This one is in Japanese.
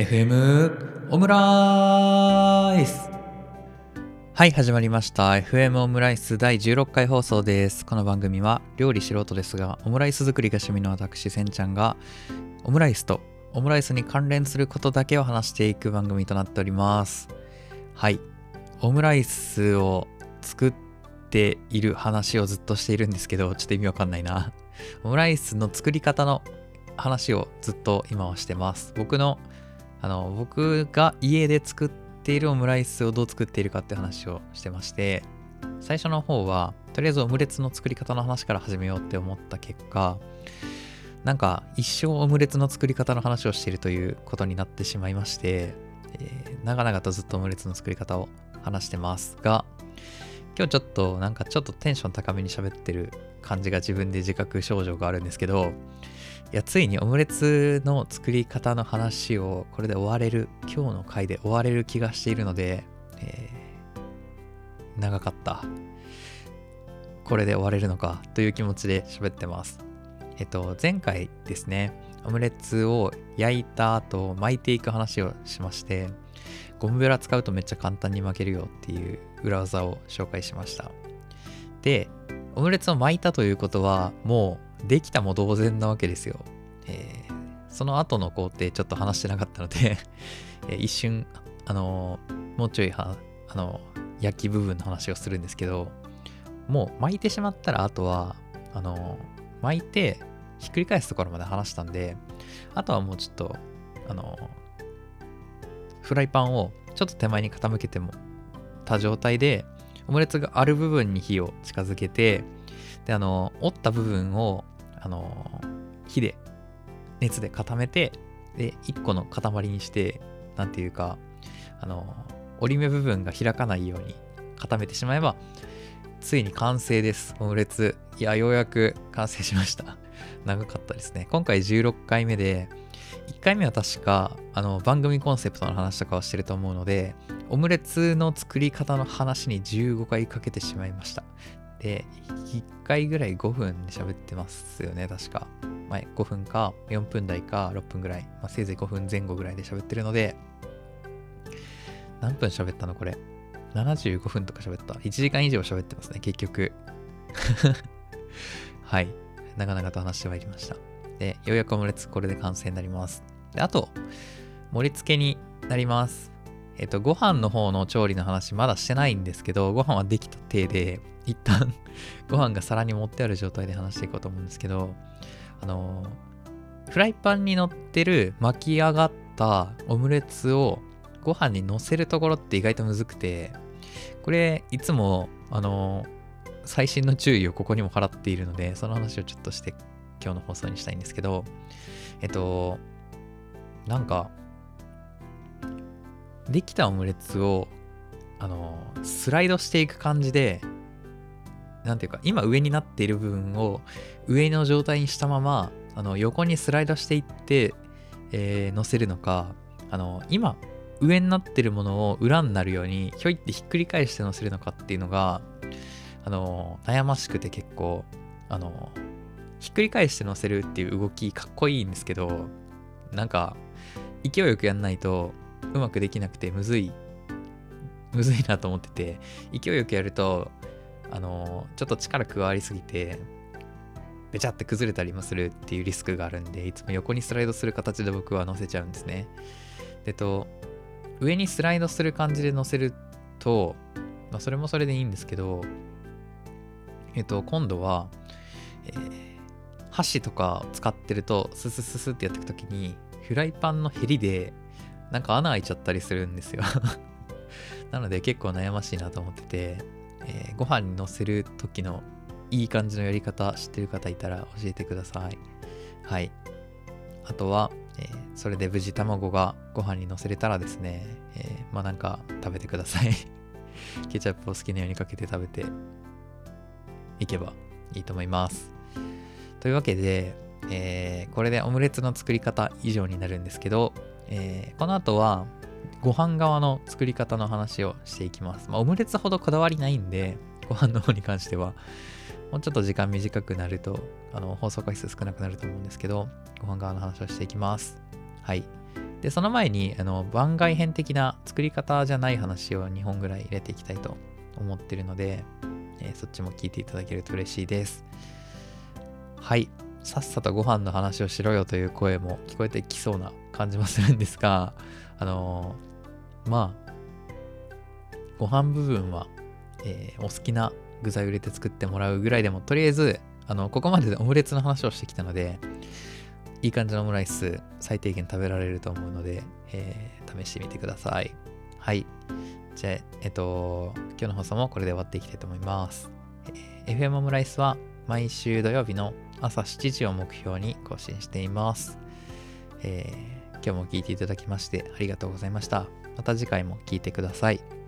FM オムライス。はい始まりました。FM オムライス第16回放送です。この番組は料理素人ですがオムライス作りが趣味の私せんちゃんがオムライスとオムライスに関連することだけを話していく番組となっております。はい。オムライスを作っている話をずっとしているんですけどちょっと意味わかんないな。オムライスの作り方の話をずっと今はしてます。僕のあの僕が家で作っているオムライスをどう作っているかって話をしてまして最初の方はとりあえずオムレツの作り方の話から始めようって思った結果なんか一生オムレツの作り方の話をしているということになってしまいまして、えー、長々とずっとオムレツの作り方を話してますが今日ちょっとなんかちょっとテンション高めに喋ってる感じが自分で自覚症状があるんですけどいや、ついにオムレツの作り方の話をこれで終われる、今日の回で終われる気がしているので、えー、長かった。これで終われるのかという気持ちで喋ってます。えっと、前回ですね、オムレツを焼いた後巻いていく話をしまして、ゴムベラ使うとめっちゃ簡単に巻けるよっていう裏技を紹介しました。で、オムレツを巻いたということは、もうできたも同然なわけですよ。えー、その後の工程ちょっと話してなかったので 一瞬、あのー、もうちょいは、あのー、焼き部分の話をするんですけど、もう巻いてしまったら、あとは、あの巻いて、ひっくり返すところまで話したんで、あとはもうちょっと、あのフライパンをちょっと手前に傾けてもた状態で、オムレツがある部分に火を近づけて、で、あの、折った部分をあの火で熱で固めてで1個の塊にして何ていうかあの折り目部分が開かないように固めてしまえばついに完成です。オムレツ。いやようやく完成しました。長かったですね。今回16回目で1回目は確かあの番組コンセプトの話とかをしてると思うのでオムレツの作り方の話に15回かけてしまいました。で、1回ぐらい5分で喋ってますよね、確か。前5分か4分台か6分ぐらい、まあ、せいぜい5分前後ぐらいで喋ってるので、何分喋ったのこれ？75分とか喋った。1時間以上喋ってますね、結局。はい。長々と話してまいりました。で、ようやくオムレツこれで完成になります。で、あと、盛り付けになります。えっと、ご飯の方の調理の話まだしてないんですけど、ご飯はできた体で、一旦 ご飯が皿に盛ってある状態で話していこうと思うんですけど、あのフライパンに乗ってる巻き上がったオムレツをご飯に乗せるところって意外とむずくて、これいつも、あの最新の注意をここにも払っているので、その話をちょっとして今日の放送にしたいんですけど、えっと、なんか、できたオムレツを、あのスライドしていく感じでなんていうか、今上になっている部分を上の状態にしたまま、あの横にスライドしていって、えー、乗せるのか、あの、今上になってるものを裏になるように、ひょいってひっくり返して乗せるのかっていうのが、あの、悩ましくて結構、あの、ひっくり返して乗せるっていう動きかっこいいんですけど、なんか、勢いよくやんないとうまくできなくてむずい、むずいなと思ってて、勢いよくやると、あのちょっと力加わりすぎてべちゃって崩れたりもするっていうリスクがあるんでいつも横にスライドする形で僕は乗せちゃうんですね。でと上にスライドする感じで乗せると、まあ、それもそれでいいんですけどえっと今度は、えー、箸とか使ってるとススススってやっていくときにフライパンのヘリでなんか穴開いちゃったりするんですよ なので結構悩ましいなと思っててえー、ご飯にのせる時のいい感じのやり方知ってる方いたら教えてください。はい。あとは、えー、それで無事卵がご飯にのせれたらですね、えー、まあなんか食べてください ケチャップを好きなようにかけて食べていけばいいと思います。というわけで、えー、これでオムレツの作り方以上になるんですけど、えー、この後はご飯側の作り方の話をしていきます。まあ、オムレツほどこだわりないんで、ご飯の方に関しては、もうちょっと時間短くなると、あの、放送回数少なくなると思うんですけど、ご飯側の話をしていきます。はい。で、その前に、あの、番外編的な作り方じゃない話を2本ぐらい入れていきたいと思ってるので、えー、そっちも聞いていただけると嬉しいです。はい。さっさとご飯の話をしろよという声も聞こえてきそうな感じもするんですが、あのー、まあ、ご飯部分は、えー、お好きな具材を入れて作ってもらうぐらいでも、とりあえず、あの、ここまででオムレツの話をしてきたので、いい感じのオムライス最低限食べられると思うので、えー、試してみてください。はい。じゃあ、えっと、今日の放送もこれで終わっていきたいと思います。えー、FM オムライスは毎週土曜日の朝7時を目標に更新しています。えー、今日も聞いていただきましてありがとうございました。また次回も聞いてください。